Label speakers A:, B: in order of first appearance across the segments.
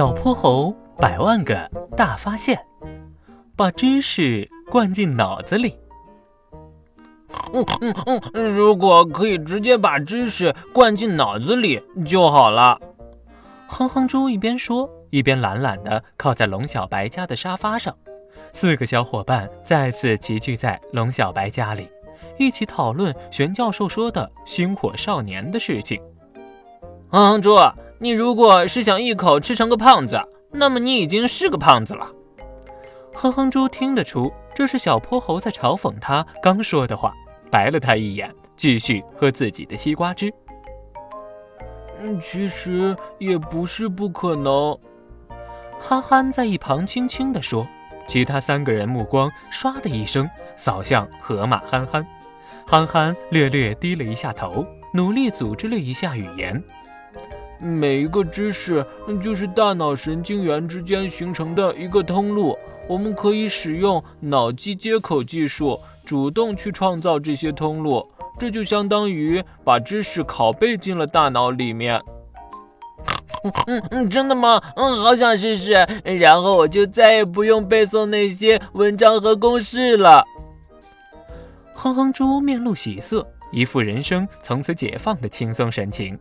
A: 小泼猴百万个大发现，把知识灌进脑子里。
B: 嗯嗯嗯，如果可以直接把知识灌进脑子里就好了。
A: 哼哼猪一边说，一边懒懒地靠在龙小白家的沙发上。四个小伙伴再次齐聚在龙小白家里，一起讨论玄教授说的星火少年的事情。
B: 哼哼猪。你如果是想一口吃成个胖子，那么你已经是个胖子了。
A: 哼哼猪听得出这是小泼猴在嘲讽他刚说的话，白了他一眼，继续喝自己的西瓜汁。
B: 嗯，其实也不是不可能。
A: 憨憨在一旁轻轻地说。其他三个人目光唰的一声扫向河马憨憨，憨憨略略低了一下头，努力组织了一下语言。
B: 每一个知识就是大脑神经元之间形成的一个通路，我们可以使用脑机接口技术，主动去创造这些通路，这就相当于把知识拷贝进了大脑里面。嗯嗯，真的吗？嗯，好想试试，然后我就再也不用背诵那些文章和公式了。
A: 哼哼猪面露喜色，一副人生从此解放的轻松神情。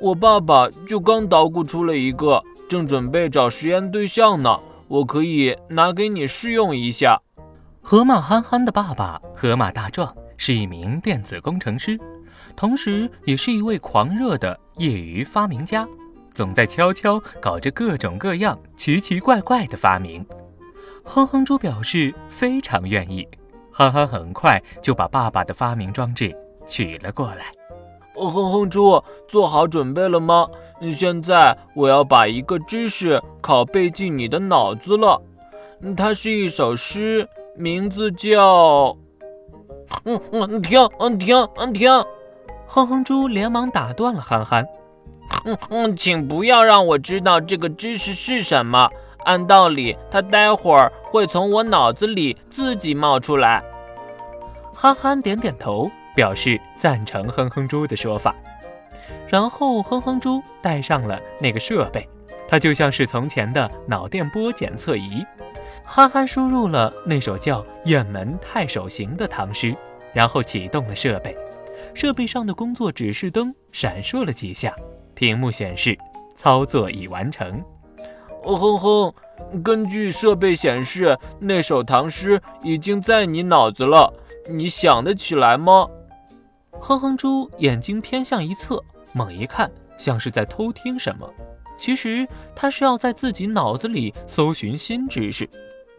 B: 我爸爸就刚捣鼓出了一个，正准备找实验对象呢。我可以拿给你试用一下。
A: 河马憨憨的爸爸河马大壮是一名电子工程师，同时也是一位狂热的业余发明家，总在悄悄搞着各种各样奇奇怪怪的发明。哼哼猪表示非常愿意，憨憨很快就把爸爸的发明装置取了过来。
B: 哼哼猪，做好准备了吗？现在我要把一个知识拷贝进你的脑子了。它是一首诗，名字叫……嗯嗯，停，嗯停，嗯停！
A: 哼哼猪连忙打断了憨憨。
B: 嗯嗯，请不要让我知道这个知识是什么。按道理，它待会儿会从我脑子里自己冒出来。
A: 憨憨点点头。表示赞成哼哼猪的说法，然后哼哼猪带上了那个设备，它就像是从前的脑电波检测仪。憨憨输入了那首叫《雁门太守行》的唐诗，然后启动了设备，设备上的工作指示灯闪烁了几下，屏幕显示操作已完成。
B: 哦哼哼，根据设备显示，那首唐诗已经在你脑子了，你想得起来吗？
A: 哼哼猪眼睛偏向一侧，猛一看，像是在偷听什么。其实他是要在自己脑子里搜寻新知识。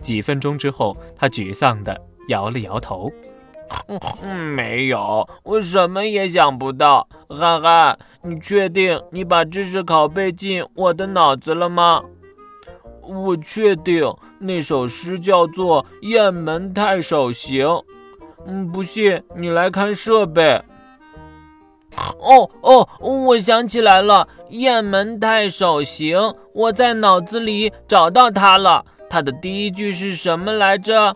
A: 几分钟之后，他沮丧地摇了摇头：“
B: 没有，我什么也想不到。”憨憨，你确定你把知识拷贝进我的脑子了吗？我确定，那首诗叫做《雁门太守行》。嗯，不信你来看设备。哦哦，我想起来了，《雁门太守行》，我在脑子里找到它了。它的第一句是什么来着？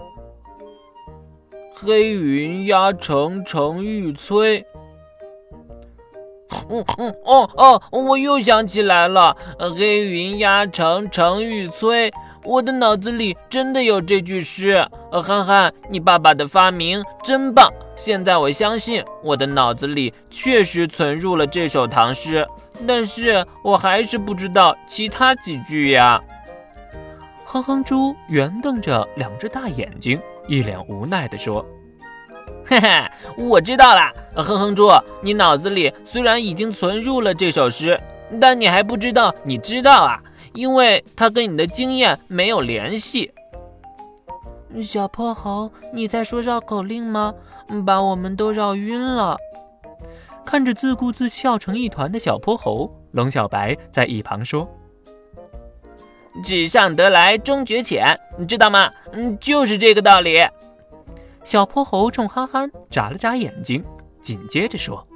B: 黑云压城城欲摧。嗯嗯哦哦，我又想起来了，黑云压城城欲摧。我的脑子里真的有这句诗。呃憨憨，你爸爸的发明真棒。现在我相信我的脑子里确实存入了这首唐诗，但是我还是不知道其他几句呀。
A: 哼哼猪圆瞪着两只大眼睛，一脸无奈地说：“
B: 嘿嘿，我知道了。哼哼猪，你脑子里虽然已经存入了这首诗，但你还不知道你知道啊，因为它跟你的经验没有联系。”
C: 小泼猴，你在说绕口令吗？把我们都绕晕了。
A: 看着自顾自笑成一团的小泼猴，龙小白在一旁说：“
B: 纸上得来终觉浅，你知道吗？嗯，就是这个道理。”
A: 小泼猴冲憨憨眨了眨眼睛，紧接着说：“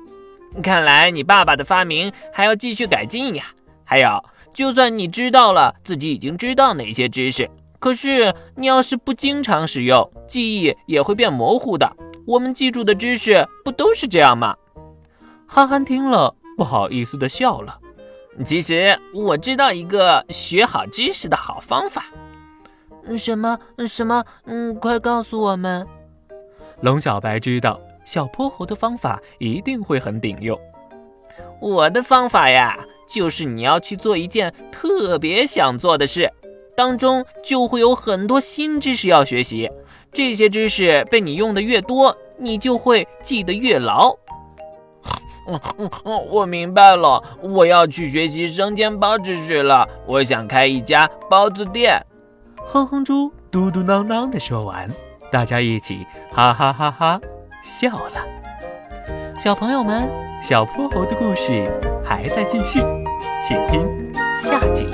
B: 看来你爸爸的发明还要继续改进呀。还有，就算你知道了自己已经知道哪些知识，可是你要是不经常使用，记忆也会变模糊的。”我们记住的知识不都是这样吗？
A: 憨憨听了，不好意思的笑了。
B: 其实我知道一个学好知识的好方法。
C: 什么什么？嗯，快告诉我们。
A: 龙小白知道小泼猴的方法一定会很顶用。
B: 我的方法呀，就是你要去做一件特别想做的事，当中就会有很多新知识要学习。这些知识被你用的越多，你就会记得越牢。我明白了，我要去学习生煎包知识了。我想开一家包子店。
A: 哼哼猪嘟嘟囔囔地说完，大家一起哈哈哈哈笑了。小朋友们，小泼猴的故事还在继续，请听下集。